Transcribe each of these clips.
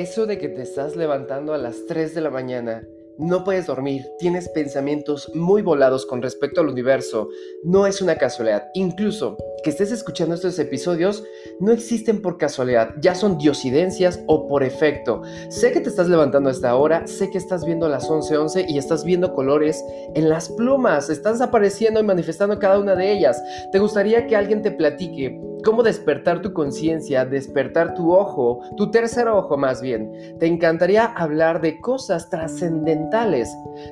Eso de que te estás levantando a las 3 de la mañana, no puedes dormir, tienes pensamientos muy volados con respecto al universo, no es una casualidad. Incluso que estés escuchando estos episodios no existen por casualidad, ya son diosidencias o por efecto. Sé que te estás levantando a esta hora, sé que estás viendo las 11:11 y estás viendo colores en las plumas, estás apareciendo y manifestando cada una de ellas. ¿Te gustaría que alguien te platique cómo despertar tu conciencia, despertar tu ojo, tu tercer ojo más bien. Te encantaría hablar de cosas trascendentales.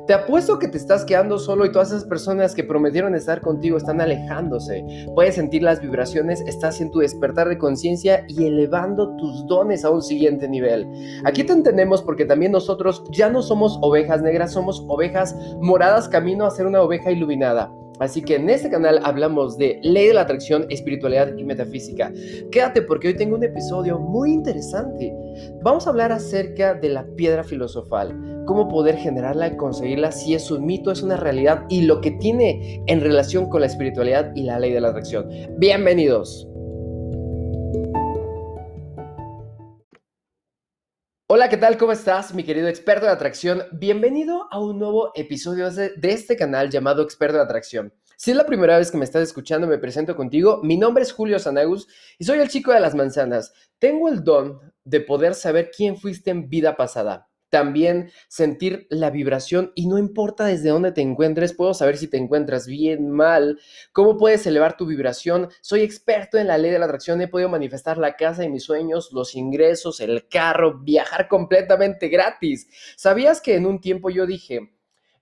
Te apuesto que te estás quedando solo y todas esas personas que prometieron estar contigo están alejándose. Puedes sentir las vibraciones, estás en tu despertar de conciencia y elevando tus dones a un siguiente nivel. Aquí te entendemos porque también nosotros ya no somos ovejas negras, somos ovejas moradas camino a ser una oveja iluminada. Así que en este canal hablamos de ley de la atracción, espiritualidad y metafísica. Quédate porque hoy tengo un episodio muy interesante. Vamos a hablar acerca de la piedra filosofal, cómo poder generarla y conseguirla si es un mito, es una realidad y lo que tiene en relación con la espiritualidad y la ley de la atracción. Bienvenidos. Hola, ¿qué tal? ¿Cómo estás, mi querido experto de atracción? Bienvenido a un nuevo episodio de, este canal llamado Experto de Atracción. Si es la primera vez que me estás escuchando, me presento contigo. Mi nombre es Julio Sanagus y soy el chico de las manzanas. Tengo el don de poder saber quién fuiste en vida pasada también sentir la vibración y no importa desde dónde te encuentres, puedo saber si te encuentras bien, mal, cómo puedes elevar tu vibración. Soy experto en la ley de la atracción, he podido manifestar la casa de mis sueños, los ingresos, el carro, viajar completamente gratis. ¿Sabías que en un tiempo yo dije,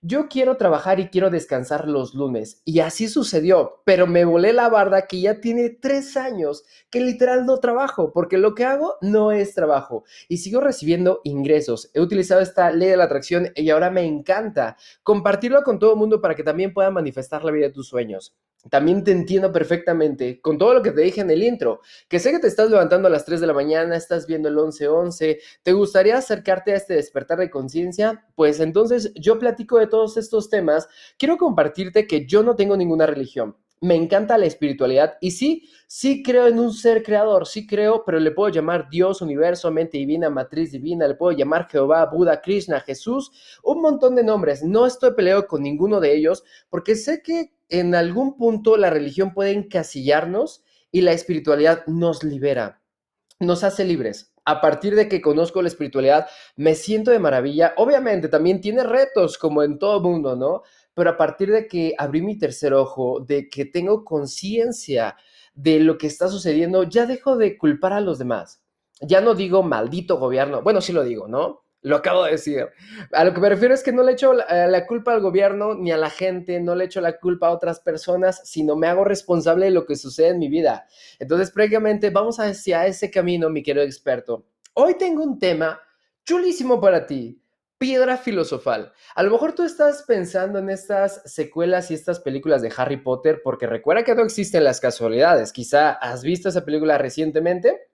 yo quiero trabajar y quiero descansar los lunes. Y así sucedió, pero me volé la barda que ya tiene tres años que literal no trabajo, porque lo que hago no es trabajo y sigo recibiendo ingresos. He utilizado esta ley de la atracción y ahora me encanta compartirlo con todo el mundo para que también puedan manifestar la vida de tus sueños. También te entiendo perfectamente con todo lo que te dije en el intro, que sé que te estás levantando a las 3 de la mañana, estás viendo el 11-11, ¿te gustaría acercarte a este despertar de conciencia? Pues entonces yo platico de todos estos temas, quiero compartirte que yo no tengo ninguna religión. Me encanta la espiritualidad y sí, sí creo en un ser creador, sí creo, pero le puedo llamar Dios, universo, mente divina, matriz divina, le puedo llamar Jehová, Buda, Krishna, Jesús, un montón de nombres. No estoy peleado con ninguno de ellos porque sé que en algún punto la religión puede encasillarnos y la espiritualidad nos libera, nos hace libres. A partir de que conozco la espiritualidad, me siento de maravilla. Obviamente también tiene retos como en todo mundo, ¿no? Pero a partir de que abrí mi tercer ojo, de que tengo conciencia de lo que está sucediendo, ya dejo de culpar a los demás. Ya no digo maldito gobierno, bueno, sí lo digo, ¿no? Lo acabo de decir. A lo que me refiero es que no le echo eh, la, culpa al gobierno ni a la gente, no le echo la culpa a otras personas, sino me hago responsable de lo que sucede en mi vida. Entonces, prácticamente vamos hacia ese camino, mi querido experto. Hoy tengo un tema chulísimo para ti. Piedra filosofal. A lo mejor tú estás pensando en estas secuelas y estas películas de Harry Potter porque recuerda que no existen las casualidades. Quizá has visto esa película recientemente,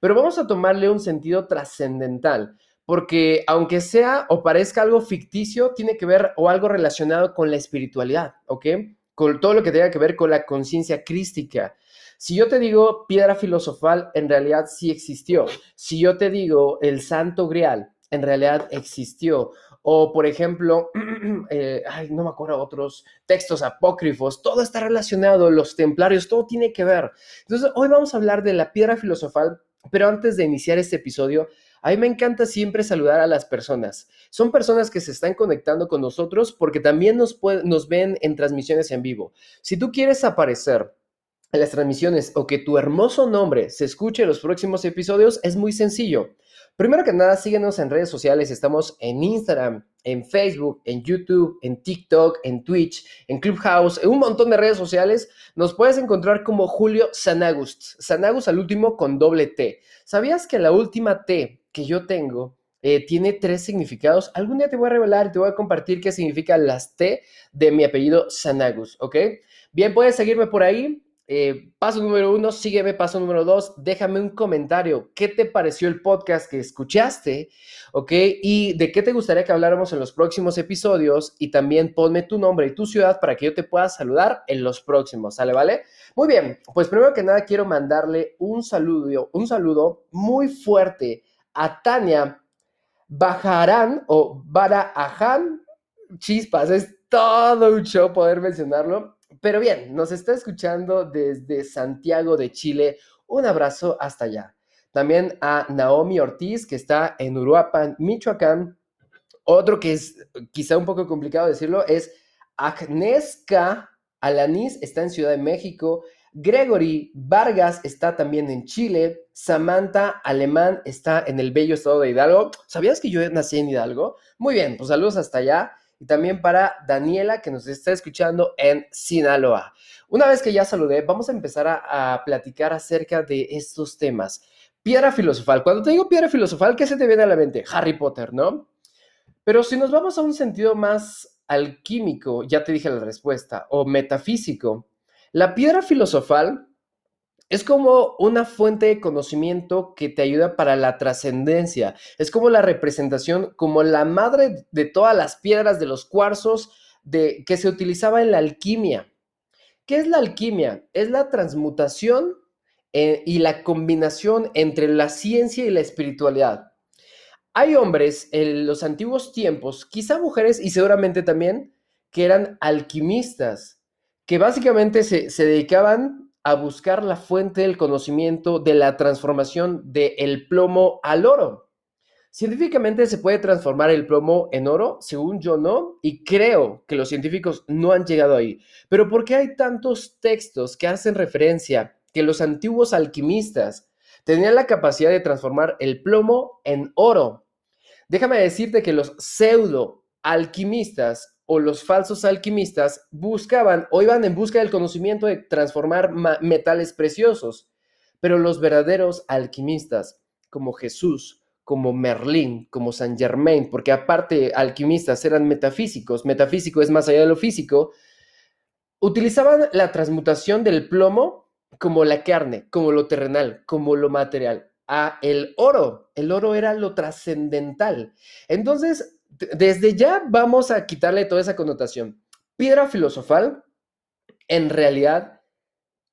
pero vamos a tomarle un sentido trascendental porque aunque sea o parezca algo ficticio, tiene que ver o algo relacionado con la espiritualidad, ¿ok? Con todo lo que tenga que ver con la conciencia crística. Si yo te digo piedra filosofal, en realidad sí existió. Si yo te digo el santo grial, en realidad existió. O, por ejemplo, eh, ay, no me acuerdo otros textos apócrifos, todo está relacionado, los templarios, todo tiene que ver. Entonces, hoy vamos a hablar de la piedra filosofal, pero antes de iniciar este episodio, a mí me encanta siempre saludar a las personas. Son personas que se están conectando con nosotros porque también nos, nos ven en transmisiones en vivo. Si tú quieres aparecer en las transmisiones o que tu hermoso nombre se escuche en los próximos episodios, es muy sencillo. Primero que nada, síguenos en redes sociales. Estamos en Instagram, en Facebook, en YouTube, en TikTok, en Twitch, en Clubhouse, en un montón de redes sociales. Nos puedes encontrar como Julio Sanagust. Sanagust al último con doble T. ¿Sabías que la última T que yo tengo eh, tiene tres significados. Algún día te voy a revelar y te voy a compartir qué significa las T de mi apellido Sanagus, ¿ok? Bien, puedes seguirme por ahí. Eh, paso número uno, sígueme. Paso número dos, déjame un comentario. ¿Qué te pareció el podcast que escuchaste? ¿Ok? Y de qué te gustaría que habláramos en los próximos episodios. Y también ponme tu nombre y tu ciudad para que yo te pueda saludar en los próximos. ¿Sale? ¿Vale? Muy bien. Pues primero que nada quiero mandarle un saludo, un saludo muy fuerte a Tania Bajarán o Barajan. Chispas, es todo un show poder mencionarlo. Pero bien, nos está escuchando desde Santiago de Chile. Un abrazo hasta allá. También a Naomi Ortiz, que está en Uruapan, Michoacán. Otro que es quizá un poco complicado decirlo es Agneska Alanis, está en Ciudad de México. Gregory Vargas está también en Chile. Samantha Alemán está en el bello estado de Hidalgo. ¿Sabías que yo nací en Hidalgo? Muy bien, pues saludos hasta allá. Y también para Daniela, que nos está escuchando en Sinaloa. Una vez que ya saludé, vamos a empezar a, platicar acerca de estos temas. Piedra filosofal. Cuando te digo piedra filosofal, ¿qué se te viene a la mente? Harry Potter, ¿no? Pero si nos vamos a un sentido más alquímico, ya te dije la respuesta, o metafísico, la piedra filosofal es como una fuente de conocimiento que te ayuda para la trascendencia. Es como la representación, como la madre de todas las piedras de los cuarzos de, que se utilizaba en la alquimia. ¿Qué es la alquimia? Es la transmutación eh, y la combinación entre la ciencia y la espiritualidad. Hay hombres en los antiguos tiempos, quizá mujeres y seguramente también, que eran alquimistas que básicamente se, dedicaban a buscar la fuente del conocimiento de la transformación del plomo al oro. Científicamente se puede transformar el plomo en oro, según yo no, y creo que los científicos no han llegado ahí. Pero ¿por qué hay tantos textos que hacen referencia que los antiguos alquimistas tenían la capacidad de transformar el plomo en oro? Déjame decirte que los pseudo alquimistas o los falsos alquimistas buscaban o iban en busca del conocimiento de transformar metales preciosos, pero los verdaderos alquimistas, como Jesús, como Merlín, como Saint Germain, porque aparte alquimistas eran metafísicos, metafísico es más allá de lo físico, utilizaban la transmutación del plomo como la carne, como lo terrenal, como lo material, a el oro. El oro era lo trascendental. Entonces, desde ya vamos a quitarle toda esa connotación. Piedra filosofal en realidad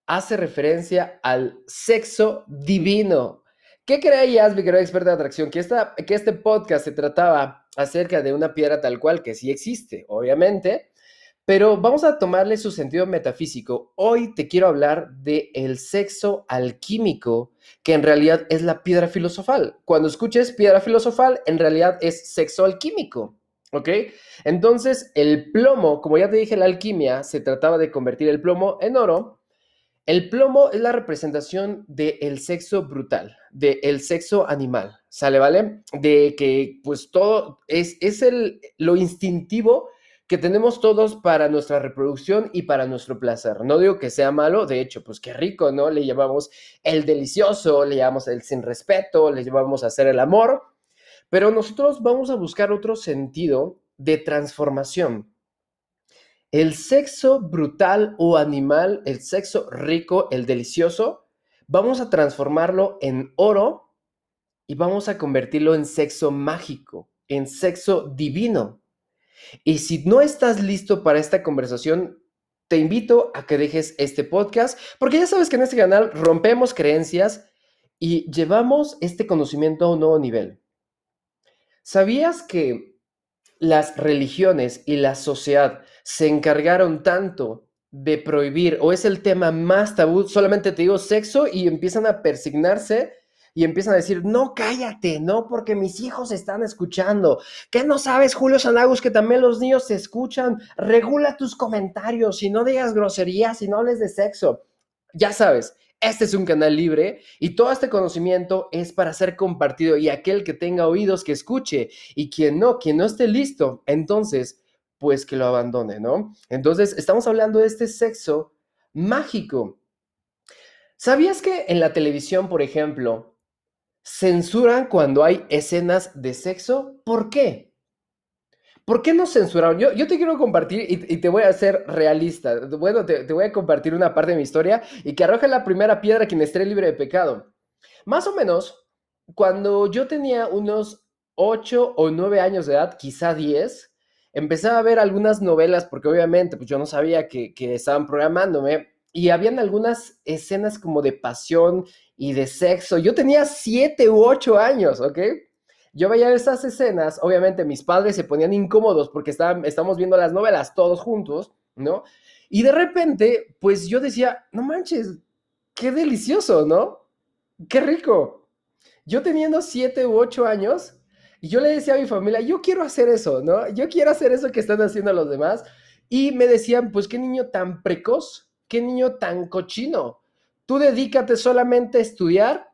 hace referencia al sexo divino. ¿Qué creías, mi querido experto de atracción? Que, esta, que este podcast se trataba acerca de una piedra tal cual, que sí existe, obviamente, pero vamos a tomarle su sentido metafísico. Hoy te quiero hablar de el sexo alquímico, que en realidad es la piedra filosofal. Cuando escuches piedra filosofal, en realidad es sexo alquímico. ¿Ok? Entonces, el plomo, como ya te dije, la alquimia se trataba de convertir el plomo en oro. El plomo es la representación del sexo brutal, del sexo animal, ¿sale? ¿Vale? De que pues todo es, es el, lo instintivo que tenemos todos para nuestra reproducción y para nuestro placer. No digo que sea malo, de hecho, pues qué rico, ¿no? Le llamamos el delicioso, le llamamos el sin respeto, le llamamos hacer el amor, pero nosotros vamos a buscar otro sentido de transformación. El sexo brutal o animal, el sexo rico, el delicioso, vamos a transformarlo en oro y vamos a convertirlo en sexo mágico, en sexo divino. Y si no estás listo para esta conversación, te invito a que dejes este podcast, porque ya sabes que en este canal rompemos creencias y llevamos este conocimiento a un nuevo nivel. ¿Sabías que las religiones y la sociedad se encargaron tanto de prohibir, o es el tema más tabú, solamente te digo sexo y empiezan a persignarse y empiezan a decir, no, cállate, no, porque mis hijos están escuchando. ¿Qué no sabes, Julio Sanagus, que también los niños se escuchan? Regula tus comentarios y no digas groserías y no hables de sexo. Ya sabes, este es un canal libre y todo este conocimiento es para ser compartido y aquel que tenga oídos que escuche y quien no, quien no esté listo, entonces, pues que lo abandone, ¿no? Entonces, estamos hablando de este sexo mágico. ¿Sabías que en la televisión, por ejemplo, censuran cuando hay escenas de sexo. ¿Por qué? ¿Por qué no censuraron? Yo, yo te quiero compartir y, te voy a ser realista. Bueno, te, voy a compartir una parte de mi historia y que arroje la primera piedra quien esté libre de pecado. Más o menos, cuando yo tenía unos 8 o 9 años de edad, quizá 10, empecé a ver algunas novelas porque obviamente pues yo no sabía que, que estaban programándome y habían algunas escenas como de pasión y de sexo. Yo tenía siete u ocho años, ¿ok? Yo veía esas escenas, obviamente mis padres se ponían incómodos porque estaban, estamos viendo las novelas todos juntos, ¿no? Y de repente, pues yo decía, no manches, qué delicioso, ¿no? Qué rico. Yo teniendo siete u ocho años, yo le decía a mi familia, yo quiero hacer eso, ¿no? Yo quiero hacer eso que están haciendo los demás. Y me decían, pues qué niño tan precoz, qué niño tan cochino. Tú dedícate solamente a estudiar,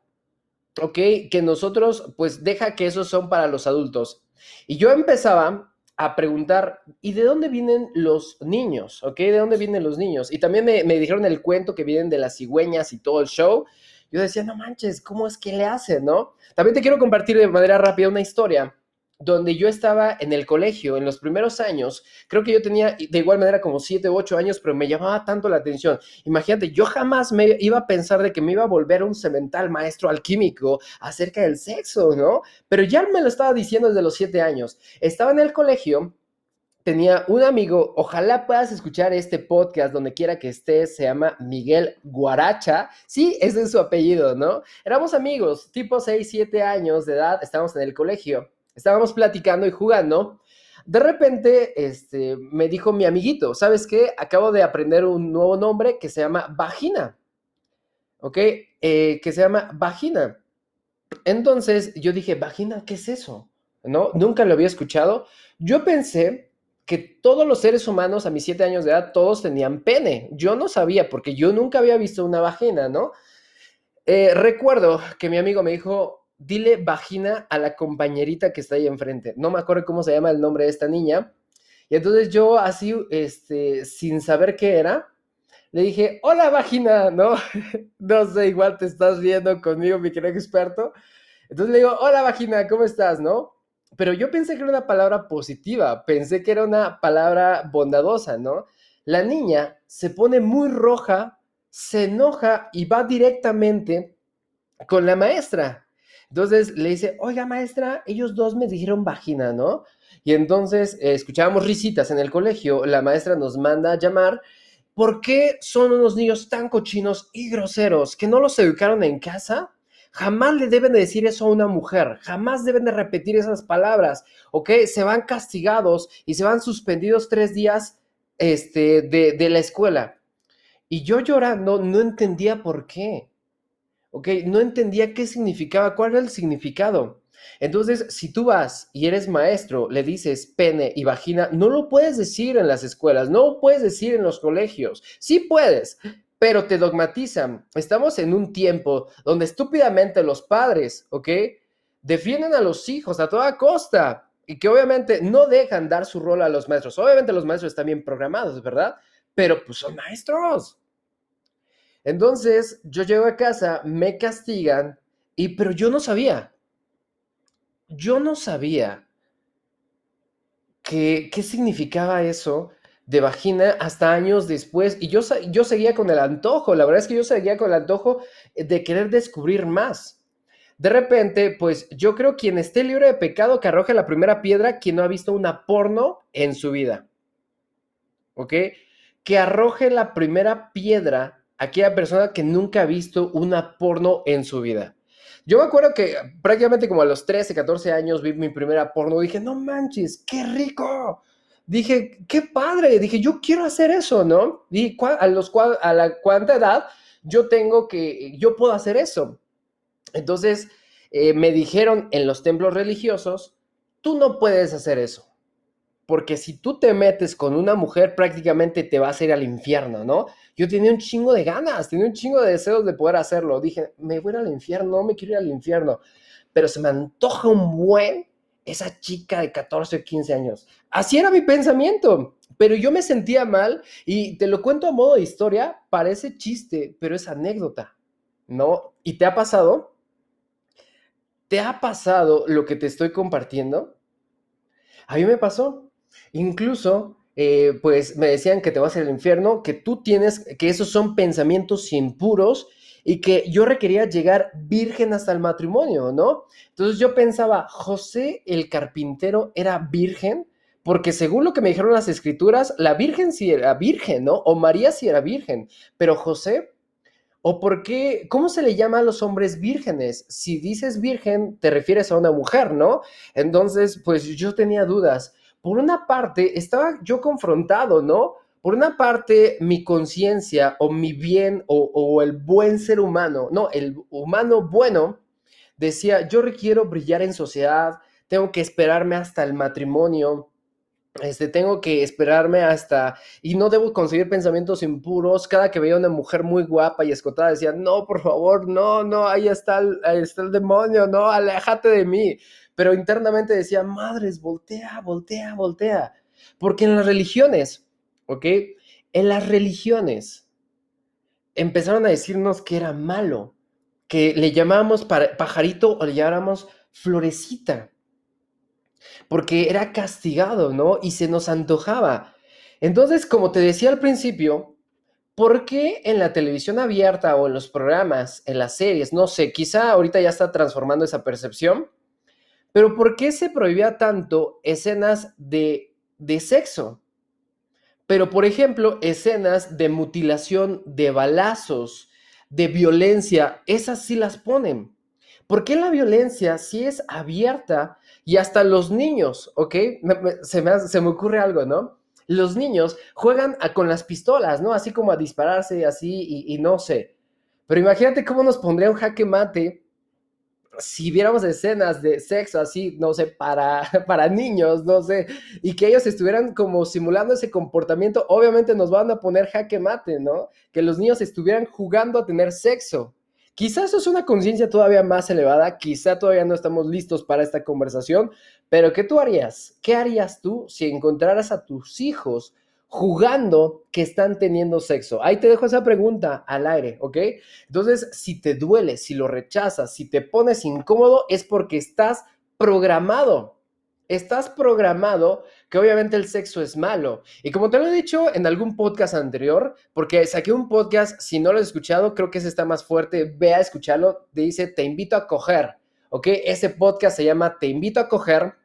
¿ok? Que nosotros, pues deja que esos son para los adultos. Y yo empezaba a preguntar, ¿y de dónde vienen los niños? ¿Ok? ¿De dónde vienen los niños? Y también me, dijeron el cuento que vienen de las cigüeñas y todo el show. Yo decía, no manches, ¿cómo es que le hacen, no? También te quiero compartir de manera rápida una historia donde yo estaba en el colegio en los primeros años, creo que yo tenía de igual manera como 7 u 8 años, pero me llamaba tanto la atención. Imagínate, yo jamás me iba a pensar de que me iba a volver un cemental maestro alquímico acerca del sexo, ¿no? Pero ya me lo estaba diciendo desde los 7 años. Estaba en el colegio tenía un amigo, ojalá puedas escuchar este podcast donde quiera que estés, se llama Miguel Guaracha. Sí, ese es su apellido, ¿no? Éramos amigos, tipo 6, 7 años de edad, estábamos en el colegio estábamos platicando y jugando. De repente, este, me dijo mi amiguito, ¿sabes qué? Acabo de aprender un nuevo nombre que se llama vagina. ¿Ok? Eh, que se llama vagina. Entonces yo dije, vagina, ¿qué es eso? ¿No? Nunca lo había escuchado. Yo pensé que todos los seres humanos a mis siete años de edad, todos tenían pene. Yo no sabía porque yo nunca había visto una vagina, ¿no? Eh, recuerdo que mi amigo me dijo, dile vagina a la compañerita que está ahí enfrente. No me acuerdo cómo se llama el nombre de esta niña. Y entonces yo así, este, sin saber qué era, le dije, hola vagina, ¿no? no sé, igual te estás viendo conmigo, mi querido experto. Entonces le digo, hola vagina, ¿cómo estás, no? Pero yo pensé que era una palabra positiva, pensé que era una palabra bondadosa, ¿no? La niña se pone muy roja, se enoja y va directamente con la maestra. Entonces le dice, oiga maestra, ellos dos me dijeron vagina, ¿no? Y entonces eh, escuchábamos risitas en el colegio, la maestra nos manda a llamar, ¿por qué son unos niños tan cochinos y groseros que no los educaron en casa? Jamás le deben de decir eso a una mujer, jamás deben de repetir esas palabras, ¿ok? Se van castigados y se van suspendidos tres días este, de, de la escuela. Y yo llorando no entendía por qué. ¿Ok? No entendía qué significaba, cuál era el significado. Entonces, si tú vas y eres maestro, le dices pene y vagina, no lo puedes decir en las escuelas, no lo puedes decir en los colegios. Sí puedes, pero te dogmatizan. Estamos en un tiempo donde estúpidamente los padres, ¿ok? Defienden a los hijos a toda costa y que obviamente no dejan dar su rol a los maestros. Obviamente los maestros están bien programados, ¿verdad? Pero pues son maestros. Entonces, yo llego a casa, me castigan, y pero yo no sabía. Yo no sabía qué significaba eso de vagina hasta años después. Y yo, yo seguía con el antojo, la verdad es que yo seguía con el antojo de querer descubrir más. De repente, pues yo creo quien esté libre de pecado que arroje la primera piedra, quien no ha visto una porno en su vida. ¿Ok? Que arroje la primera piedra aquella persona que nunca ha visto una porno en su vida. Yo me acuerdo que prácticamente como a los 13, 14 años vi mi primera porno. Dije, no manches, qué rico. Dije, qué padre. Dije, yo quiero hacer eso, ¿no? Y a, a la cuánta edad yo tengo que, yo puedo hacer eso. Entonces, eh, me dijeron en los templos religiosos, tú no puedes hacer eso porque si tú te metes con una mujer, prácticamente te vas a ir al infierno, ¿no? Yo tenía un chingo de ganas, tenía un chingo de deseos de poder hacerlo. Dije, me voy al infierno, no me quiero ir al infierno. Pero se me antoja un buen esa chica de 14 o 15 años. Así era mi pensamiento, pero yo me sentía mal y te lo cuento a modo de historia, parece chiste, pero es anécdota, ¿no? ¿Y te ha pasado? ¿Te ha pasado lo que te estoy compartiendo? A mí me pasó. Incluso, eh, pues me decían que te vas al infierno, que tú tienes, que esos son pensamientos impuros y que yo requería llegar virgen hasta el matrimonio, ¿no? Entonces yo pensaba, José el carpintero era virgen, porque según lo que me dijeron las escrituras, la Virgen sí era virgen, ¿no? O María sí era virgen, pero José, ¿o por qué? ¿Cómo se le llama a los hombres vírgenes? Si dices virgen, te refieres a una mujer, ¿no? Entonces, pues yo tenía dudas. Por una parte, estaba yo confrontado, ¿no? Por una parte, mi conciencia o mi bien o, el buen ser humano, no, el humano bueno, decía, yo requiero brillar en sociedad, tengo que esperarme hasta el matrimonio, este, tengo que esperarme hasta, y no debo conseguir pensamientos impuros. Cada que veía una mujer muy guapa y escotada decía, no, por favor, no, no, ahí está el, está el demonio, no, aléjate de mí. Pero internamente decía, madres, voltea, voltea, voltea. Porque en las religiones, ¿ok? En las religiones empezaron a decirnos que era malo, que le llamábamos pajarito o le llamábamos florecita porque era castigado, ¿no? Y se nos antojaba. Entonces, como te decía al principio, ¿por qué en la televisión abierta o en los programas, en las series, no sé, quizá ahorita ya está transformando esa percepción, pero ¿por qué se prohibía tanto escenas de, de sexo? Pero, por ejemplo, escenas de mutilación, de balazos, de violencia, esas sí las ponen. ¿Por qué la violencia, si es abierta, y hasta los niños, ¿ok? se, me, se, me, ocurre algo, ¿no? Los niños juegan con las pistolas, ¿no? Así como a dispararse, así, y, y no sé. Pero imagínate cómo nos pondría un jaque mate si viéramos escenas de sexo así, no sé, para, para niños, no sé, y que ellos estuvieran como simulando ese comportamiento, obviamente nos van a poner jaque mate, ¿no? Que los niños estuvieran jugando a tener sexo. Quizás eso es una conciencia todavía más elevada, quizá todavía no estamos listos para esta conversación, pero ¿qué tú harías? ¿Qué harías tú si encontraras a tus hijos jugando que están teniendo sexo? Ahí te dejo esa pregunta al aire, ¿ok? Entonces, si te duele, si lo rechazas, si te pones incómodo, es porque estás programado estás programado que obviamente el sexo es malo. Y como te lo he dicho en algún podcast anterior, porque saqué un podcast, si no lo has escuchado, creo que ese está más fuerte, ve a escucharlo, dice, te invito a coger, ¿ok? Ese podcast se llama Te invito a coger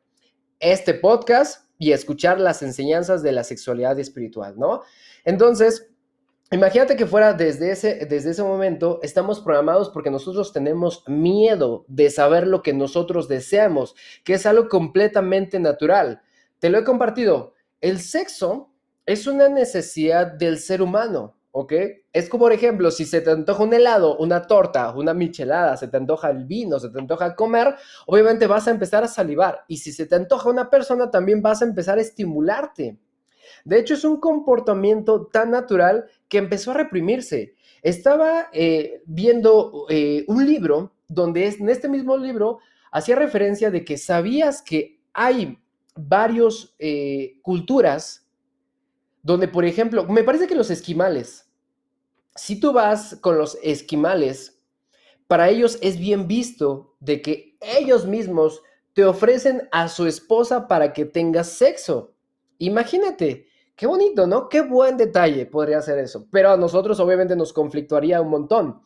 este podcast y escuchar las enseñanzas de la sexualidad espiritual, ¿no? Entonces, Imagínate que fuera desde ese, desde ese momento, estamos programados porque nosotros tenemos miedo de saber lo que nosotros deseamos, que es algo completamente natural. Te lo he compartido. El sexo es una necesidad del ser humano, ¿ok? Es como, por ejemplo, si se te antoja un helado, una torta, una michelada, se te antoja el vino, se te antoja comer, obviamente vas a empezar a salivar. Y si se te antoja una persona, también vas a empezar a estimularte. De hecho, es un comportamiento tan natural que empezó a reprimirse. Estaba eh, viendo eh, un libro donde en este mismo libro hacía referencia de que sabías que hay varias eh, culturas donde, por ejemplo, me parece que los esquimales, si tú vas con los esquimales, para ellos es bien visto de que ellos mismos te ofrecen a su esposa para que tengas sexo. Imagínate, Qué bonito, ¿no? Qué buen detalle podría ser eso. Pero a nosotros obviamente nos conflictuaría un montón.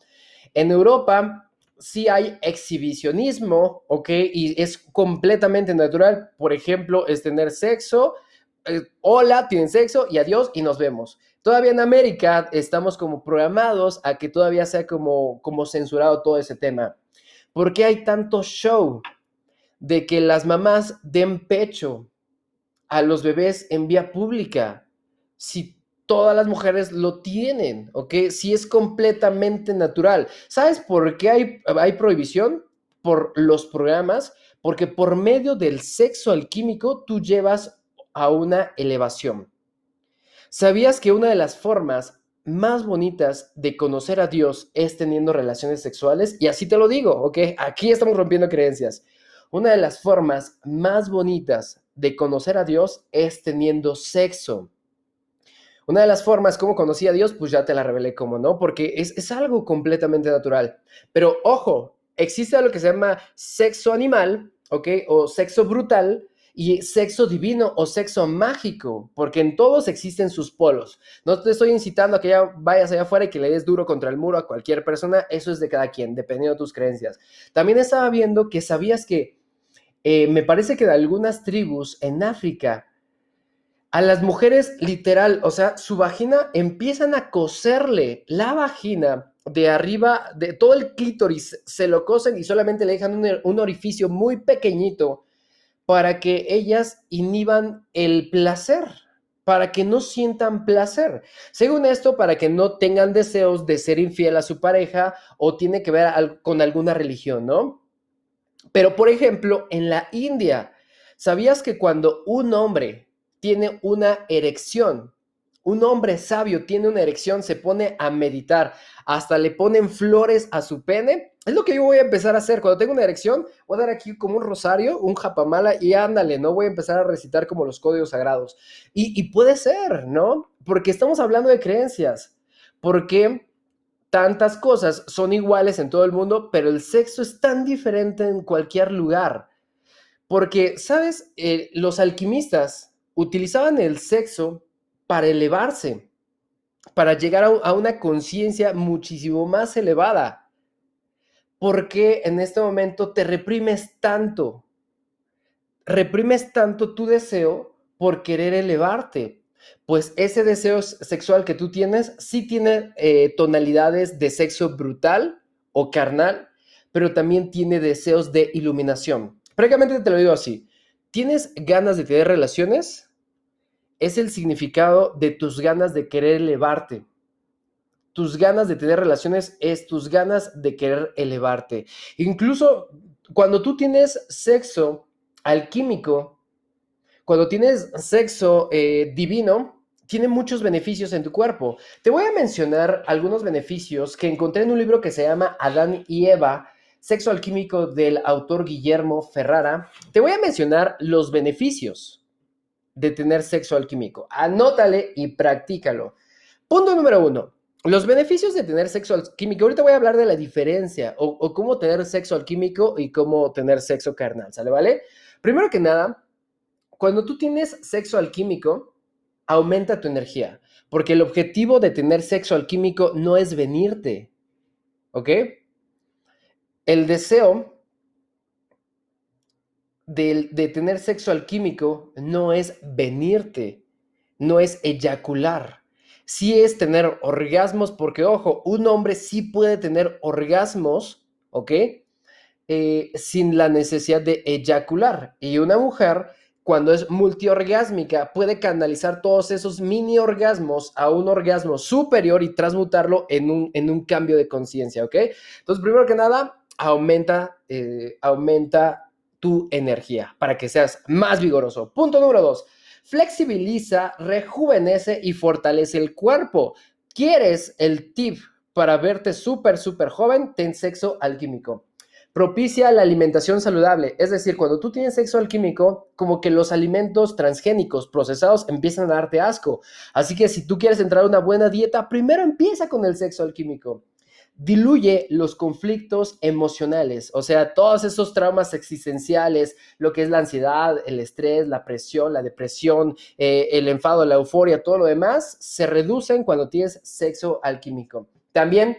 En Europa sí hay exhibicionismo, ¿ok? Y es completamente natural. Por ejemplo, es tener sexo. Eh, hola, tienen sexo y adiós y nos vemos. Todavía en América estamos como programados a que todavía sea como, como censurado todo ese tema. ¿Por qué hay tanto show de que las mamás den pecho a los bebés en vía pública si todas las mujeres lo tienen, ¿ok? Si es completamente natural. ¿Sabes por qué hay, hay prohibición? Por los programas, porque por medio del sexo alquímico tú llevas a una elevación. ¿Sabías que una de las formas más bonitas de conocer a Dios es teniendo relaciones sexuales? Y así te lo digo, ¿ok? Aquí estamos rompiendo creencias. Una de las formas más bonitas de conocer a Dios es teniendo sexo. Una de las formas como conocí a Dios, pues ya te la revelé como, ¿no? Porque es, es algo completamente natural. Pero ojo, existe algo que se llama sexo animal, ¿ok? O sexo brutal, y sexo divino o sexo mágico, porque en todos existen sus polos. No te estoy incitando a que ya vayas allá afuera y que le des duro contra el muro a cualquier persona, eso es de cada quien, dependiendo de tus creencias. También estaba viendo que sabías que eh, me parece que de algunas tribus en África a las mujeres literal, o sea, su vagina empiezan a coserle la vagina de arriba, de todo el clítoris, se lo cosen y solamente le dejan un, un orificio muy pequeñito para que ellas inhiban el placer, para que no sientan placer. Según esto, para que no tengan deseos de ser infiel a su pareja o tiene que ver con alguna religión, ¿no? Pero, por ejemplo, en la India, ¿sabías que cuando un hombre tiene una erección, un hombre sabio tiene una erección, se pone a meditar, hasta le ponen flores a su pene. Es lo que yo voy a empezar a hacer. Cuando tengo una erección, voy a dar aquí como un rosario, un japamala y ándale, no voy a empezar a recitar como los códigos sagrados. Y, puede ser, ¿no? Porque estamos hablando de creencias. Porque tantas cosas son iguales en todo el mundo, pero el sexo es tan diferente en cualquier lugar. Porque, ¿sabes? Eh, los alquimistas utilizaban el sexo para elevarse, para llegar a, una conciencia muchísimo más elevada. ¿Por qué en este momento te reprimes tanto? Reprimes tanto tu deseo por querer elevarte. Pues ese deseo sexual que tú tienes sí tiene eh, tonalidades de sexo brutal o carnal, pero también tiene deseos de iluminación. Prácticamente te lo digo así. ¿Tienes ganas de tener relaciones? Es el significado de tus ganas de querer elevarte. Tus ganas de tener relaciones es tus ganas de querer elevarte. Incluso cuando tú tienes sexo alquímico, cuando tienes sexo eh, divino, tiene muchos beneficios en tu cuerpo. Te voy a mencionar algunos beneficios que encontré en un libro que se llama Adán y Eva, Sexo alquímico del autor Guillermo Ferrara. Te voy a mencionar los beneficios de tener sexo alquímico. Anótale y practícalo. Punto número uno. Los beneficios de tener sexo alquímico. Ahorita voy a hablar de la diferencia o, cómo tener sexo alquímico y cómo tener sexo carnal. ¿Sale? ¿Vale? Primero que nada, cuando tú tienes sexo alquímico, aumenta tu energía. Porque el objetivo de tener sexo alquímico no es venirte. ¿Ok? El deseo de, tener sexo alquímico no es venirte, no es eyacular. Sí es tener orgasmos, porque ojo, un hombre sí puede tener orgasmos, ¿ok? Eh, sin la necesidad de eyacular. Y una mujer, cuando es multiorgásmica, puede canalizar todos esos mini orgasmos a un orgasmo superior y transmutarlo en un, en un cambio de conciencia, ¿ok? Entonces, primero que nada, aumenta, eh, aumenta tu energía para que seas más vigoroso. Punto número dos, flexibiliza, rejuvenece y fortalece el cuerpo. ¿Quieres el tip para verte súper, súper joven? Ten sexo alquímico. Propicia la alimentación saludable, es decir, cuando tú tienes sexo alquímico, como que los alimentos transgénicos procesados empiezan a darte asco. Así que si tú quieres entrar a una buena dieta, primero empieza con el sexo alquímico diluye los conflictos emocionales, o sea, todos esos traumas existenciales, lo que es la ansiedad, el estrés, la presión, la depresión, eh, el enfado, la euforia, todo lo demás, se reducen cuando tienes sexo alquímico. También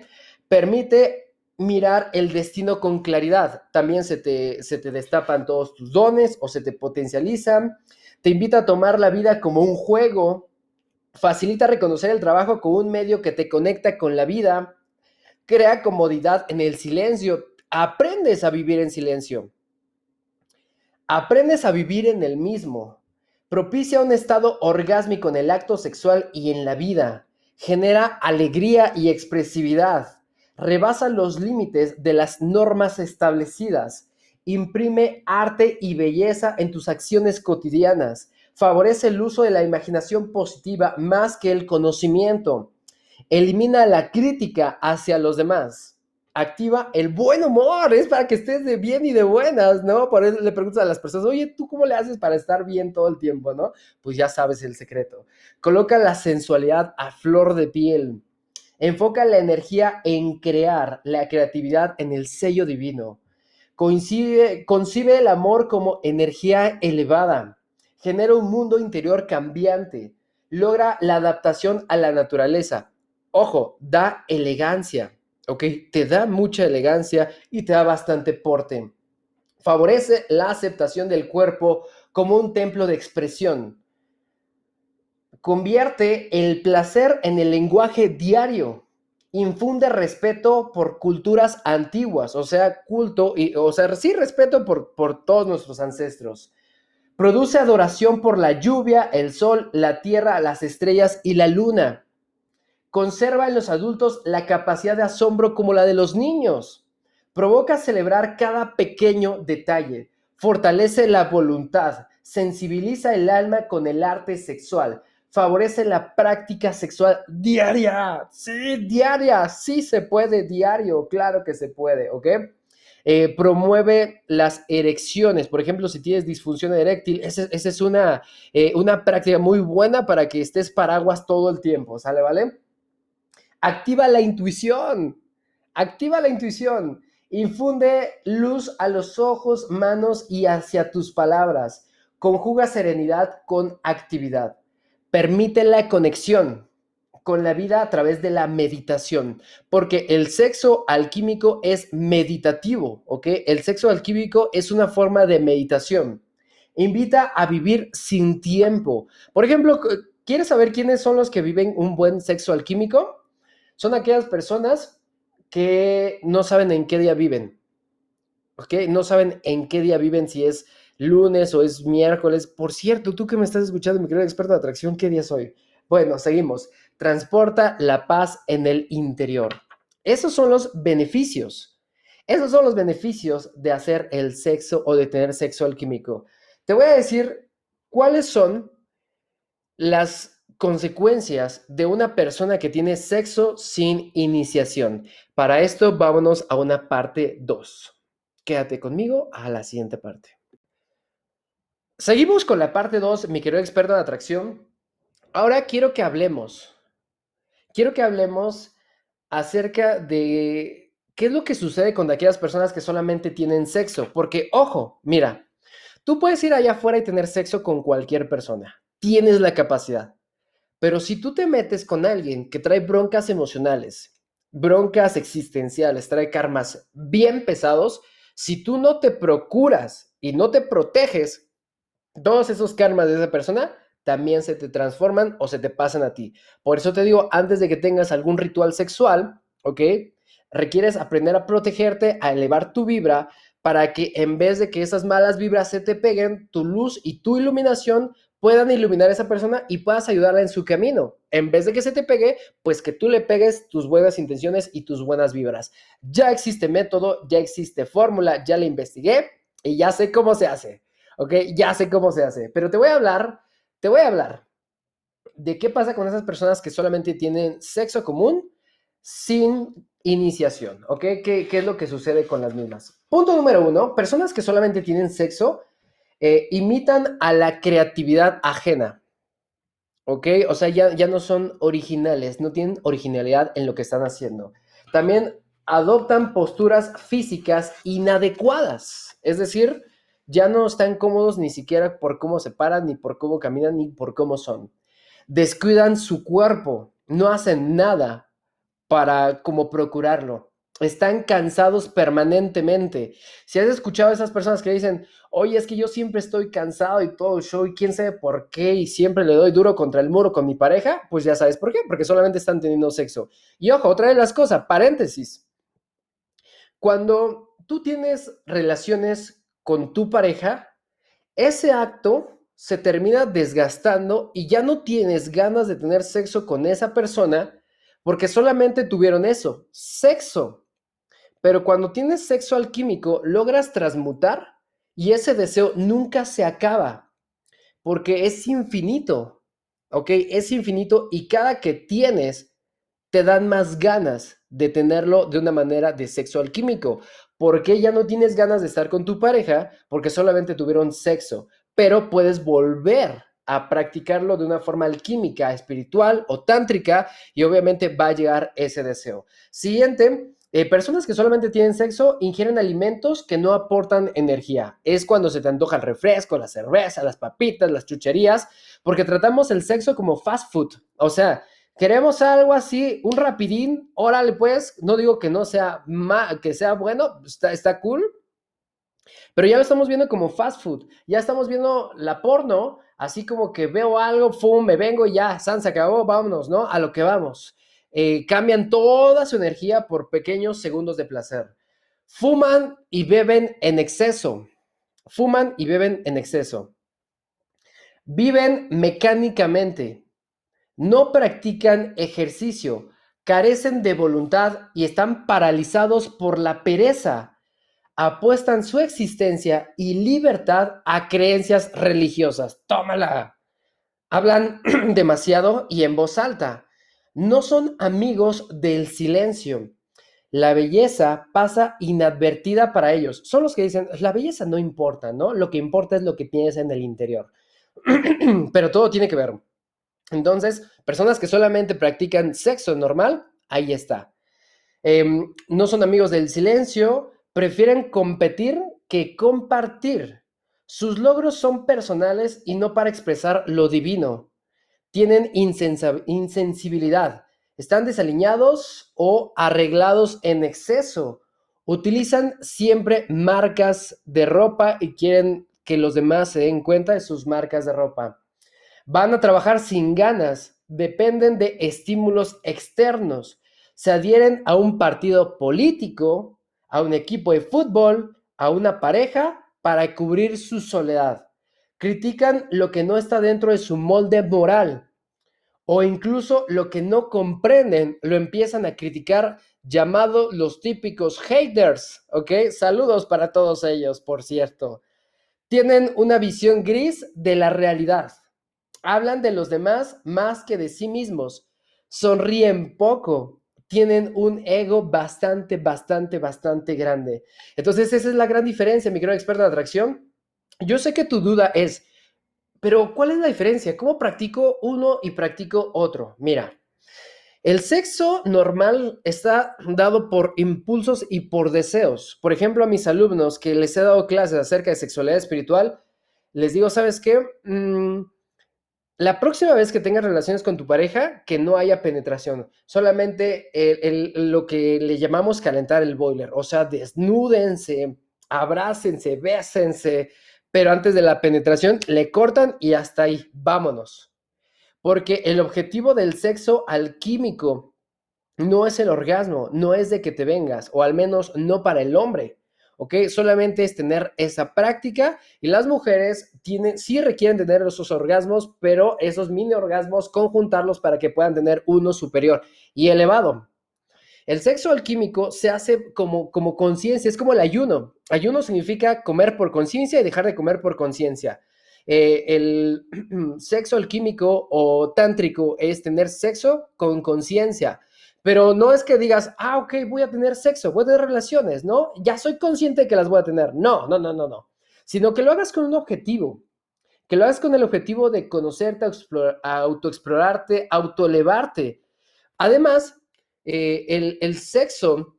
permite mirar el destino con claridad. También se te, se te destapan todos tus dones o se te potencializan. Te invita a tomar la vida como un juego. Facilita reconocer el trabajo como un medio que te conecta con la vida crea comodidad en el silencio. Aprendes a vivir en silencio. Aprendes a vivir en el mismo. Propicia un estado orgásmico en el acto sexual y en la vida. Genera alegría y expresividad. Rebasa los límites de las normas establecidas. Imprime arte y belleza en tus acciones cotidianas. Favorece el uso de la imaginación positiva más que el conocimiento Elimina la crítica hacia los demás. Activa el buen humor, es para que estés de bien y de buenas, ¿no? Por eso le preguntas a las personas, oye, ¿tú cómo le haces para estar bien todo el tiempo, ¿no? Pues ya sabes el secreto. Coloca la sensualidad a flor de piel. Enfoca la energía en crear, la creatividad en el sello divino. Concibe el amor como energía elevada. Genera un mundo interior cambiante. Logra la adaptación a la naturaleza Ojo, da elegancia, ¿ok? Te da mucha elegancia y te da bastante porte. Favorece la aceptación del cuerpo como un templo de expresión. convierte el placer en el lenguaje diario. Infunde respeto por culturas antiguas, o sea, culto, y, o sea, sí respeto por, por todos nuestros ancestros. Produce adoración por la lluvia, el sol, la tierra, las estrellas y la luna. Conserva en los adultos la capacidad de asombro como la de los niños. Provoca celebrar cada pequeño detalle. Fortalece la voluntad. Sensibiliza el alma con el arte sexual favorece la práctica sexual diaria. Sí, diaria. Sí se puede, diario. Claro que se puede, ¿ok? Eh, promueve las erecciones. Por ejemplo, si tienes disfunción eréctil, esa, es una, eh, una práctica muy buena para que estés paraguas todo el tiempo, ¿sale? ¿Vale? Activa la intuición. Activa la intuición. Infunde luz a los ojos, manos y hacia tus palabras. Conjuga serenidad con actividad permite la conexión con la vida a través de la meditación, porque el sexo alquímico es meditativo, ¿ok? El sexo alquímico es una forma de meditación. Invita a vivir sin tiempo. Por ejemplo, ¿quieres saber quiénes son los que viven un buen sexo alquímico? Son aquellas personas que no saben en qué día viven, ¿ok? No saben en qué día viven, si es lunes o es miércoles. Por cierto, tú que me estás escuchando, mi querido experto de atracción, ¿qué día es hoy? Bueno, seguimos. Transporta la paz en el interior. Esos son los beneficios. Esos son los beneficios de hacer el sexo o de tener sexo alquímico. Te voy a decir cuáles son las consecuencias de una persona que tiene sexo sin iniciación. Para esto, vámonos a una parte 2. Quédate conmigo a la siguiente parte. Seguimos con la parte 2, mi querido experto de atracción. Ahora quiero que hablemos. Quiero que hablemos acerca de qué es lo que sucede con aquellas personas que solamente tienen sexo. Porque, ojo, mira, tú puedes ir allá afuera y tener sexo con cualquier persona. Tienes la capacidad. Pero si tú te metes con alguien que trae broncas emocionales, broncas existenciales, trae karmas bien pesados, si tú no te procuras y no te proteges, todos esos karmas de esa persona también se te transforman o se te pasan a ti. Por eso te digo, antes de que tengas algún ritual sexual, ¿ok? Requieres aprender a protegerte, a elevar tu vibra para que en vez de que esas malas vibras se te peguen, tu luz y tu iluminación puedan iluminar a esa persona y puedas ayudarla en su camino. En vez de que se te pegue, pues que tú le pegues tus buenas intenciones y tus buenas vibras. Ya existe método, ya existe fórmula, ya la investigué y ya sé cómo se hace. ¿ok? Ya sé cómo se hace, pero te voy a hablar, te voy a hablar de qué pasa con esas personas que solamente tienen sexo común sin iniciación, ¿ok? ¿Qué, es lo que sucede con las mismas? Punto número uno, personas que solamente tienen sexo eh, imitan a la creatividad ajena, ¿ok? O sea, ya, ya no son originales, no tienen originalidad en lo que están haciendo. También adoptan posturas físicas inadecuadas, es decir, ya no están cómodos ni siquiera por cómo se paran, ni por cómo caminan, ni por cómo son. Descuidan su cuerpo, no hacen nada para como procurarlo. Están cansados permanentemente. Si has escuchado a esas personas que dicen, oye, es que yo siempre estoy cansado y todo el show y quién sabe por qué y siempre le doy duro contra el muro con mi pareja, pues ya sabes por qué, porque solamente están teniendo sexo. Y ojo, otra de las cosas, paréntesis. Cuando tú tienes relaciones con tu pareja, ese acto se termina desgastando y ya no tienes ganas de tener sexo con esa persona porque solamente tuvieron eso, sexo. Pero cuando tienes sexo alquímico, logras transmutar y ese deseo nunca se acaba porque es infinito, ¿ok? Es infinito y cada que tienes te dan más ganas de tenerlo de una manera de sexo alquímico. ¿Por qué ya no tienes ganas de estar con tu pareja? Porque solamente tuvieron sexo, pero puedes volver a practicarlo de una forma alquímica, espiritual o tántrica y obviamente va a llegar ese deseo. Siguiente, eh, personas que solamente tienen sexo ingieren alimentos que no aportan energía. Es cuando se te antoja el refresco, la cerveza, las papitas, las chucherías, porque tratamos el sexo como fast food. O sea, Queremos algo así, un rapidín, órale pues, no digo que no sea, que sea bueno, está, cool, pero ya lo estamos viendo como fast food, ya estamos viendo la porno así como que veo algo, ¡fum! Me vengo y ya, San se acabó, vámonos, ¿no? A lo que vamos. Eh, cambian toda su energía por pequeños segundos de placer. Fuman y beben en exceso. Fuman y beben en exceso. Viven mecánicamente. No practican ejercicio. Carecen de voluntad y están paralizados por la pereza. Apuestan su existencia y libertad a creencias religiosas. Tómala. Hablan demasiado y en voz alta no son amigos del silencio. La belleza pasa inadvertida para ellos. Son los que dicen, la belleza no importa, ¿no? Lo que importa es lo que tienes en el interior. Pero todo tiene que ver. Entonces, personas que solamente practican sexo normal, ahí está. Em, no son amigos del silencio, prefieren competir que compartir. Sus logros son personales y no para expresar lo divino tienen insensibilidad, están desaliñados o arreglados en exceso, utilizan siempre marcas de ropa y quieren que los demás se den cuenta de sus marcas de ropa. Van a trabajar sin ganas, dependen de estímulos externos, se adhieren a un partido político, a un equipo de fútbol, a una pareja para cubrir su soledad critican lo que no está dentro de su molde moral o incluso lo que no comprenden lo empiezan a criticar llamado los típicos haters, ¿ok? Saludos para todos ellos, por cierto. Tienen una visión gris de la realidad. Hablan de los demás más que de sí mismos. Sonríen poco. Tienen un ego bastante, bastante, bastante grande. Entonces, esa es la gran diferencia, mi gran experto de atracción yo sé que tu duda es, pero ¿cuál es la diferencia? ¿Cómo practico uno y practico otro? Mira, el sexo normal está dado por impulsos y por deseos. Por ejemplo, a mis alumnos que les he dado clases acerca de sexualidad espiritual, les digo, ¿sabes qué? Mm, la próxima vez que tengas relaciones con tu pareja, que no haya penetración, solamente lo que le llamamos calentar el boiler, o sea, desnúdense, abrácense, bésense, pero antes de la penetración le cortan y hasta ahí, vámonos. Porque el objetivo del sexo alquímico no es el orgasmo, no es de que te vengas, o al menos no para el hombre, ¿ok? Solamente es tener esa práctica y las mujeres tienen, sí requieren tener esos orgasmos, pero esos mini orgasmos conjuntarlos para que puedan tener uno superior y elevado. El sexo alquímico se hace como, como conciencia, es como el ayuno. Ayuno significa comer por conciencia y dejar de comer por conciencia. Eh, el sexo alquímico o tántrico es tener sexo con conciencia. Pero no es que digas, ah, ok, voy a tener sexo, voy a tener relaciones, ¿no? Ya soy consciente de que las voy a tener. No, no, no, no, no. Sino que lo hagas con un objetivo. Que lo hagas con el objetivo de conocerte, autoexplorarte, autoelevarte. Además, eh, el, el sexo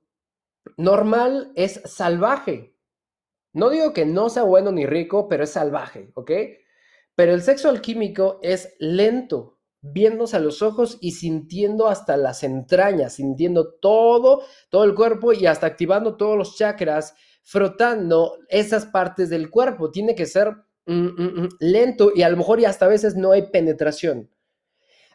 normal es salvaje. No digo que no sea bueno ni rico, pero es salvaje, ¿ok? Pero el sexo alquímico es lento, viéndose a los ojos y sintiendo hasta las entrañas, sintiendo todo, todo el cuerpo y hasta activando todos los chakras, frotando esas partes del cuerpo. Tiene que ser mm, mm, mm, lento y a lo mejor y hasta a veces no hay penetración.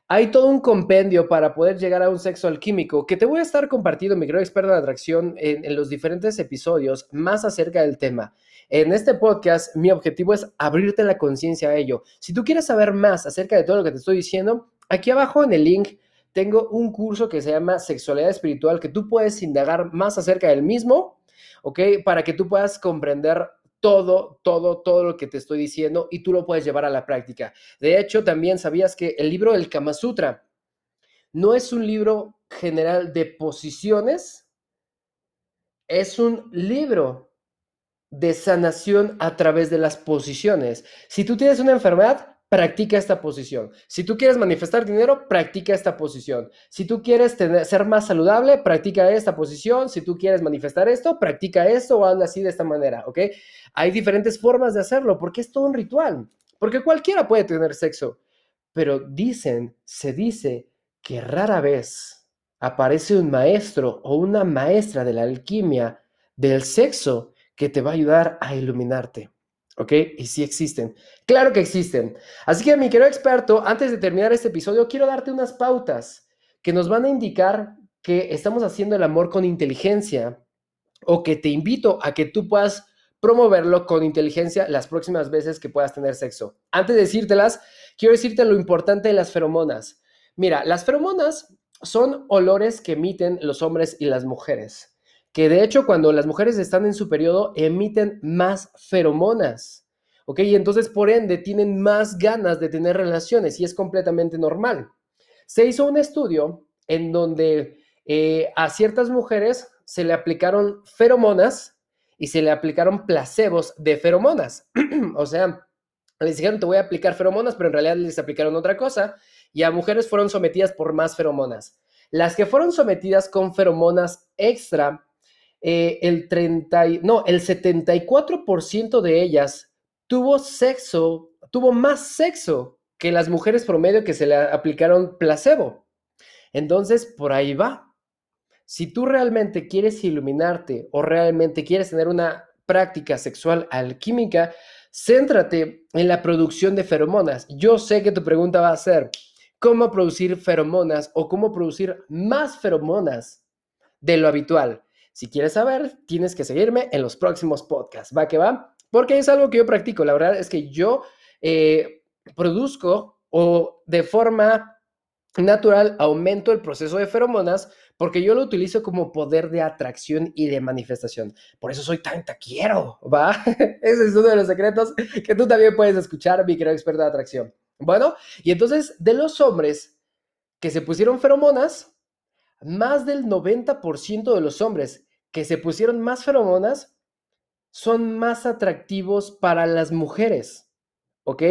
Hay todo un compendio para poder llegar a un sexo alquímico que te voy a estar compartiendo, mi gran experto de atracción, en, los diferentes episodios más acerca del tema. En este podcast, mi objetivo es abrirte la conciencia a ello. Si tú quieres saber más acerca de todo lo que te estoy diciendo, aquí abajo en el link tengo un curso que se llama Sexualidad Espiritual que tú puedes indagar más acerca del mismo, ¿ok? Para que tú puedas comprender todo, todo, todo lo que te estoy diciendo y tú lo puedes llevar a la práctica. De hecho, también sabías que el libro del Kama Sutra no es un libro general de posiciones, es un libro de sanación a través de las posiciones. Si tú tienes una enfermedad, practica esta posición. Si tú quieres manifestar dinero, practica esta posición. Si tú quieres ser más saludable, practica esta posición. Si tú quieres manifestar esto, practica esto o anda así de esta manera, ¿ok? Hay diferentes formas de hacerlo porque es todo un ritual. Porque cualquiera puede tener sexo. Pero dicen, se dice que rara vez aparece un maestro o una maestra de la alquimia del sexo que te va a ayudar a iluminarte. ¿Ok? Y sí existen. Claro que existen. Así que, mi querido experto, antes de terminar este episodio, quiero darte unas pautas que nos van a indicar que estamos haciendo el amor con inteligencia o que te invito a que tú puedas promoverlo con inteligencia las próximas veces que puedas tener sexo. Antes de decírtelas, quiero decirte lo importante de las feromonas. Mira, las feromonas son olores que emiten los hombres y las mujeres que de hecho cuando las mujeres están en su periodo emiten más feromonas, ¿ok? Y entonces por ende tienen más ganas de tener relaciones y es completamente normal. Se hizo un estudio en donde eh, a ciertas mujeres se le aplicaron feromonas y se le aplicaron placebos de feromonas. o sea, les dijeron te voy a aplicar feromonas, pero en realidad les aplicaron otra cosa y a mujeres fueron sometidas por más feromonas. Las que fueron sometidas con feromonas extra eh, el 30, no, el 74% de ellas tuvo sexo, tuvo más sexo que las mujeres promedio que se le aplicaron placebo. Entonces, por ahí va. Si tú realmente quieres iluminarte o realmente quieres tener una práctica sexual alquímica, céntrate en la producción de feromonas. Yo sé que tu pregunta va a ser, ¿cómo producir feromonas o cómo producir más feromonas de lo habitual? Si quieres saber, tienes que seguirme en los próximos podcasts. ¿Va que va? Porque es algo que yo practico. La verdad es que yo eh, produzco o de forma natural aumento el proceso de feromonas porque yo lo utilizo como poder de atracción y de manifestación. Por eso soy tan taquiero, ¿va? Ese es uno de los secretos que tú también puedes escuchar, mi querido experto de atracción. Bueno, y entonces de los hombres que se pusieron feromonas, más del 90% de los hombres que se pusieron más feromonas son más atractivos para las mujeres. ¿Ok?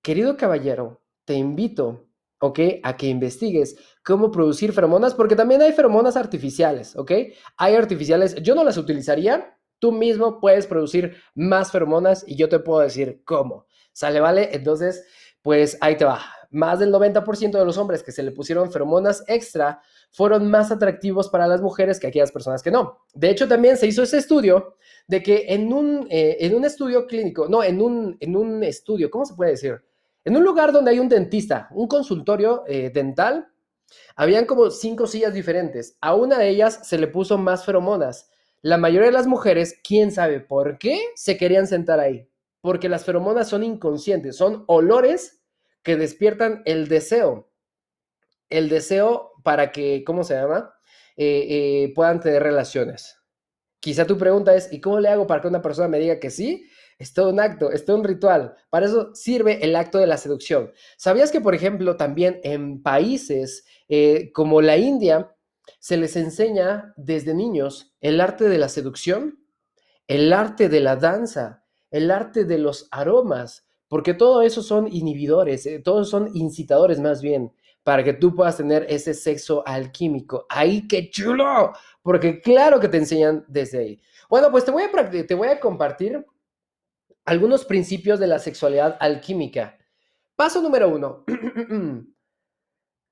Querido caballero, te invito, ¿ok? A que investigues cómo producir feromonas, porque también hay feromonas artificiales, ¿ok? Hay artificiales, yo no las utilizaría, tú mismo puedes producir más feromonas y yo te puedo decir cómo. ¿Sale, vale? Entonces, pues ahí te va. Más del 90% de los hombres que se le pusieron feromonas extra fueron más atractivos para las mujeres que aquellas personas que no. De hecho, también se hizo ese estudio de que en un, eh, en un estudio clínico, no, en un, en un estudio, ¿cómo se puede decir? En un lugar donde hay un dentista, un consultorio eh, dental, habían como cinco sillas diferentes. A una de ellas se le puso más feromonas. La mayoría de las mujeres, quién sabe por qué, se querían sentar ahí. Porque las feromonas son inconscientes, son olores que despiertan el deseo. El deseo para que, ¿cómo se llama? Eh, eh, puedan tener relaciones. Quizá tu pregunta es, ¿y cómo le hago para que una persona me diga que sí? Es todo un acto, es todo un ritual. Para eso sirve el acto de la seducción. ¿Sabías que, por ejemplo, también en países eh, como la India se les enseña desde niños el arte de la seducción, el arte de la danza, el arte de los aromas, porque todo eso son inhibidores, todos son incitadores más bien para que tú puedas tener ese sexo alquímico. ¡Ay, qué chulo! Porque claro que te enseñan desde ahí. Bueno, pues te voy a, te voy a compartir algunos principios de la sexualidad alquímica. Paso número uno.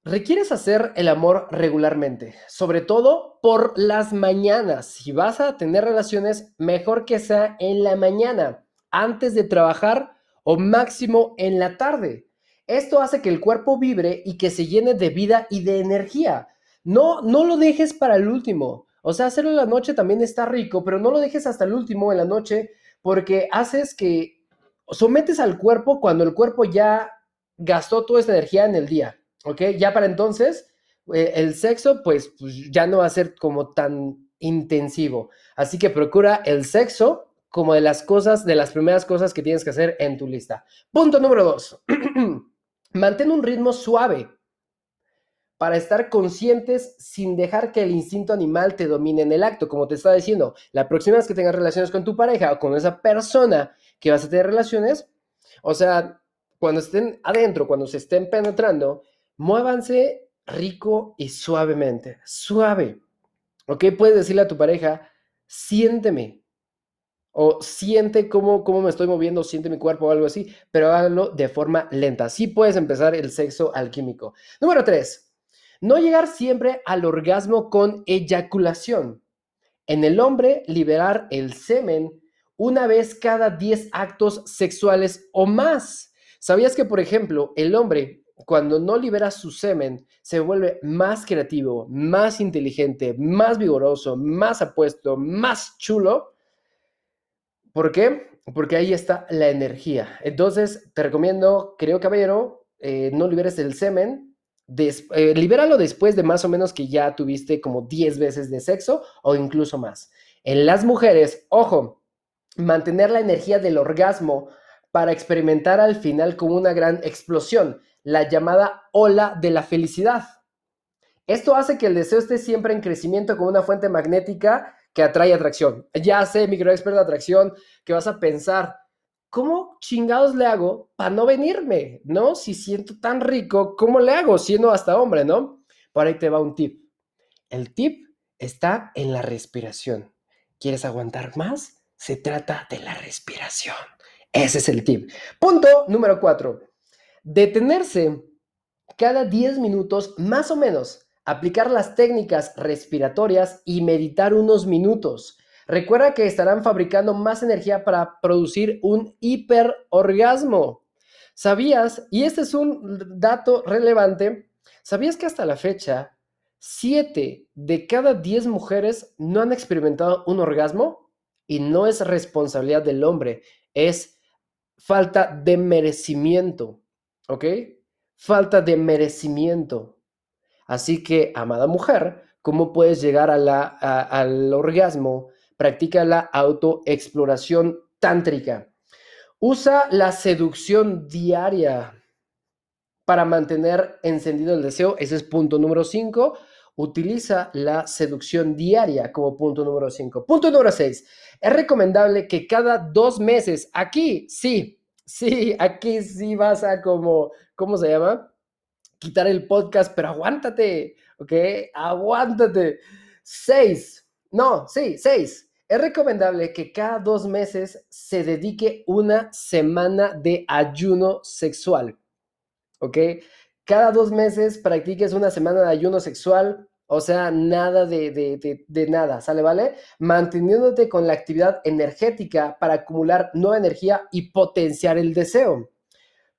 Requieres hacer el amor regularmente, sobre todo por las mañanas. Si vas a tener relaciones, mejor que sea en la mañana, antes de trabajar o máximo en la tarde. Esto hace que el cuerpo vibre y que se llene de vida y de energía. No, no lo dejes para el último. O sea, hacerlo en la noche también está rico, pero no lo dejes hasta el último en la noche porque haces que sometes al cuerpo cuando el cuerpo ya gastó toda esa energía en el día, ¿ok? Ya para entonces eh, el sexo pues, pues ya no va a ser como tan intensivo. Así que procura el sexo como de las cosas, de las primeras cosas que tienes que hacer en tu lista. Punto número dos. Mantén un ritmo suave para estar conscientes sin dejar que el instinto animal te domine en el acto. Como te estaba diciendo, la próxima vez que tengas relaciones con tu pareja o con esa persona que vas a tener relaciones, o sea, cuando estén adentro, cuando se estén penetrando, muévanse rico y suavemente, suave. ¿Ok? Puedes decirle a tu pareja, siénteme, o siente cómo, cómo me estoy moviendo, siente mi cuerpo o algo así, pero háganlo de forma lenta. Así puedes empezar el sexo alquímico. Número tres, no llegar siempre al orgasmo con eyaculación. En el hombre, liberar el semen una vez cada 10 actos sexuales o más. ¿Sabías que, por ejemplo, el hombre cuando no libera su semen, se vuelve más creativo, más inteligente, más vigoroso, más apuesto, más chulo. ¿Por qué? Porque ahí está la energía. Entonces, te recomiendo, creo caballero, eh, no liberes el semen. Eh, libéralo después de más o menos que ya tuviste como 10 veces de sexo o incluso más. En las mujeres, ojo, mantener la energía del orgasmo para experimentar al final como una gran explosión la llamada ola de la felicidad. Esto hace que el deseo esté siempre en crecimiento como una fuente magnética que atrae atracción. Ya sé, micro experto de atracción, que vas a pensar, ¿cómo chingados le hago para no venirme? ¿No? Si siento tan rico, ¿cómo le hago siendo hasta hombre, no? Por ahí te va un tip. El tip está en la respiración. ¿Quieres aguantar más? Se trata de la respiración. Ese es el tip. Punto número cuatro. Detenerse cada 10 minutos más o menos, aplicar las técnicas respiratorias y meditar unos minutos. Recuerda que estarán fabricando más energía para producir un hiperorgasmo. ¿Sabías? Y este es un dato relevante. ¿Sabías que hasta la fecha 7 de cada 10 mujeres no han experimentado un orgasmo? Y no es responsabilidad del hombre, es falta de merecimiento. ¿Ok? Falta de merecimiento. Así que, amada mujer, ¿cómo puedes llegar al orgasmo? Practica la autoexploración tántrica. Usa la seducción diaria para mantener encendido el deseo. Ese es punto número 5. Utiliza la seducción diaria como punto número 5. Punto número 6. Es recomendable que cada dos meses, aquí sí, Sí, aquí sí vas a como, ¿cómo se llama? Quitar el podcast, pero aguántate, ¿ok? Aguántate. Seis, no, sí, seis. Es recomendable que cada dos meses se dedique una semana de ayuno sexual, ¿ok? Cada dos meses practiques una semana de ayuno sexual o sea, nada de, nada, ¿sale? ¿Vale? Manteniéndote con la actividad energética para acumular nueva energía y potenciar el deseo.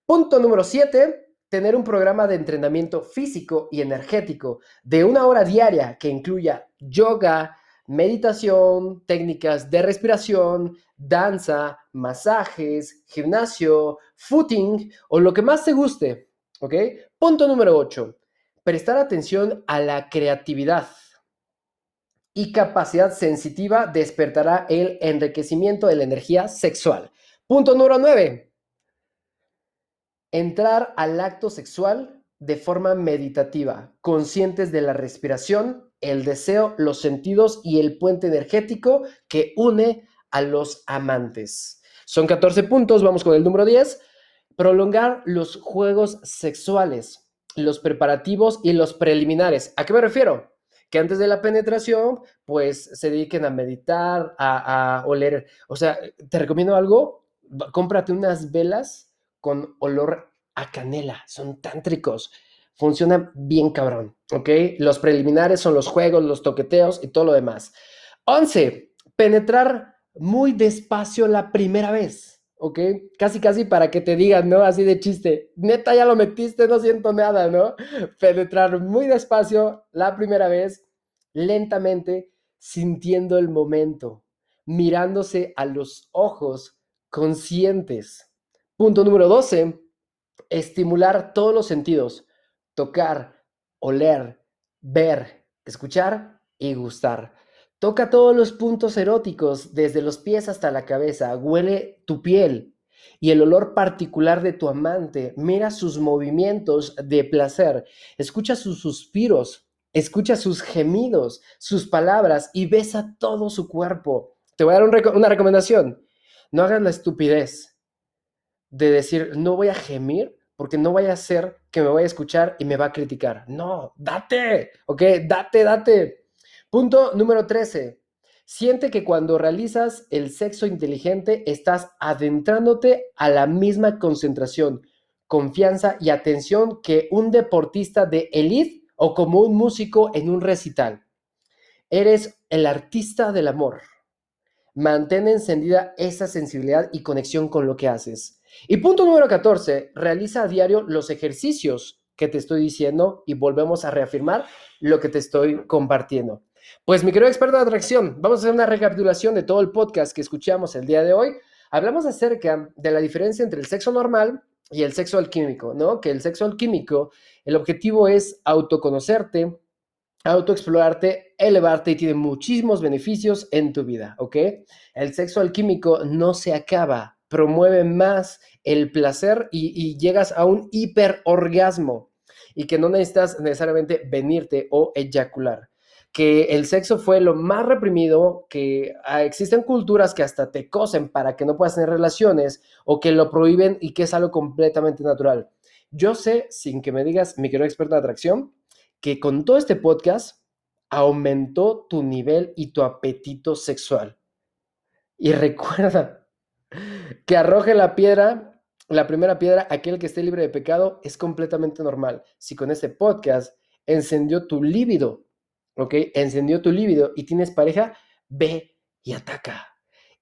Punto número 7, tener un programa de entrenamiento físico y energético de una hora diaria que incluya yoga, meditación, técnicas de respiración, danza, masajes, gimnasio, footing o lo que más te guste. ¿Ok? Punto número 8 prestar atención a la creatividad y capacidad sensitiva despertará el enriquecimiento de la energía sexual. Punto número 9. Entrar al acto sexual de forma meditativa, conscientes de la respiración, el deseo, los sentidos y el puente energético que une a los amantes. Son 14 puntos, vamos con el número 10. Prolongar los juegos sexuales los preparativos y los preliminares. ¿A qué me refiero? Que antes de la penetración, pues se dediquen a meditar, a, oler. O sea, te recomiendo algo, cómprate unas velas con olor a canela, son tántricos, funcionan bien cabrón, ¿ok? Los preliminares son los juegos, los toqueteos y todo lo demás. 11. Penetrar muy despacio la primera vez. ¿ok? Casi, casi para que te digan, ¿no? Así de chiste, neta ya lo metiste, no siento nada, ¿no? Penetrar muy despacio la primera vez, lentamente, sintiendo el momento, mirándose a los ojos conscientes. Punto número 12, estimular todos los sentidos, tocar, oler, ver, escuchar y gustar. Toca todos los puntos eróticos, desde los pies hasta la cabeza. Huele tu piel y el olor particular de tu amante. Mira sus movimientos de placer. Escucha sus suspiros. Escucha sus gemidos, sus palabras y besa todo su cuerpo. Te voy a dar una recomendación. No hagas la estupidez de decir, no voy a gemir porque no vaya a ser que me vaya a escuchar y me va a criticar. No, date, ¿ok? Date, date. Punto número 13. Siente que cuando realizas el sexo inteligente estás adentrándote a la misma concentración, confianza y atención que un deportista de elite o como un músico en un recital. Eres el artista del amor. Mantén encendida esa sensibilidad y conexión con lo que haces. Y punto número 14, realiza a diario los ejercicios que te estoy diciendo y volvemos a reafirmar lo que te estoy compartiendo. Pues mi querido experto de atracción, vamos a hacer una recapitulación de todo el podcast que escuchamos el día de hoy. Hablamos acerca de la diferencia entre el sexo normal y el sexo alquímico, ¿no? Que el sexo alquímico, el objetivo es autoconocerte, autoexplorarte, elevarte y tiene muchísimos beneficios en tu vida, ¿ok? El sexo alquímico no se acaba, promueve más el placer y, llegas a un hiperorgasmo y que no necesitas necesariamente venirte o eyacular que el sexo fue lo más reprimido, que ah, existen culturas que hasta te cosen para que no puedas tener relaciones o que lo prohíben y que es algo completamente natural. Yo sé, sin que me digas, mi querido experto de atracción, que con todo este podcast aumentó tu nivel y tu apetito sexual. Y recuerda que arroje la piedra, la primera piedra, aquel que esté libre de pecado, es completamente normal. Si con este podcast encendió tu líbido ¿ok? Encendió tu líbido y tienes pareja, ve y ataca.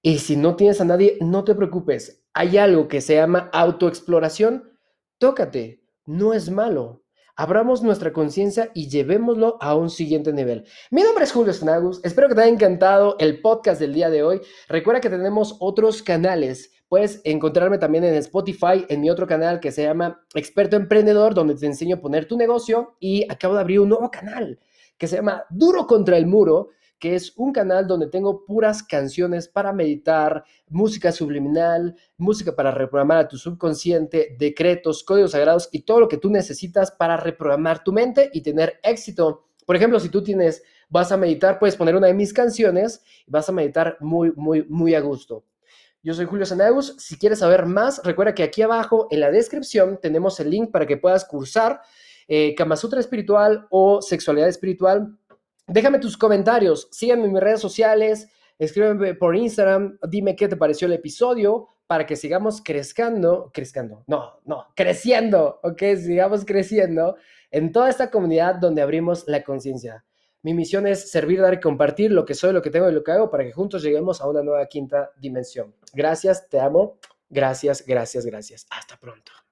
Y si no tienes a nadie, no te preocupes. Hay algo que se llama autoexploración. Tócate, no es malo. Abramos nuestra conciencia y llevémoslo a un siguiente nivel. Mi nombre es Julio Snagus. Espero que te haya encantado el podcast del día de hoy. Recuerda que tenemos otros canales. Puedes encontrarme también en Spotify, en mi otro canal que se llama Experto Emprendedor, donde te enseño a poner tu negocio. Y acabo de abrir un nuevo canal que se llama Duro contra el Muro, que es un canal donde tengo puras canciones para meditar, música subliminal, música para reprogramar a tu subconsciente, decretos, códigos sagrados y todo lo que tú necesitas para reprogramar tu mente y tener éxito. Por ejemplo, si tú tienes, vas a meditar, puedes poner una de mis canciones y vas a meditar muy, muy, muy a gusto. Yo soy Julio Sanagus. Si quieres saber más, recuerda que aquí abajo en la descripción tenemos el link para que puedas cursar eh, Kama Sutra espiritual o sexualidad espiritual. Déjame tus comentarios, sígueme en mis redes sociales, escríbeme por Instagram, dime qué te pareció el episodio para que sigamos creciendo, creciendo, no, no, creciendo, ok, sigamos creciendo en toda esta comunidad donde abrimos la conciencia. Mi misión es servir, dar y compartir lo que soy, lo que tengo y lo que hago para que juntos lleguemos a una nueva quinta dimensión. Gracias, te amo. Gracias, gracias, gracias. Hasta pronto.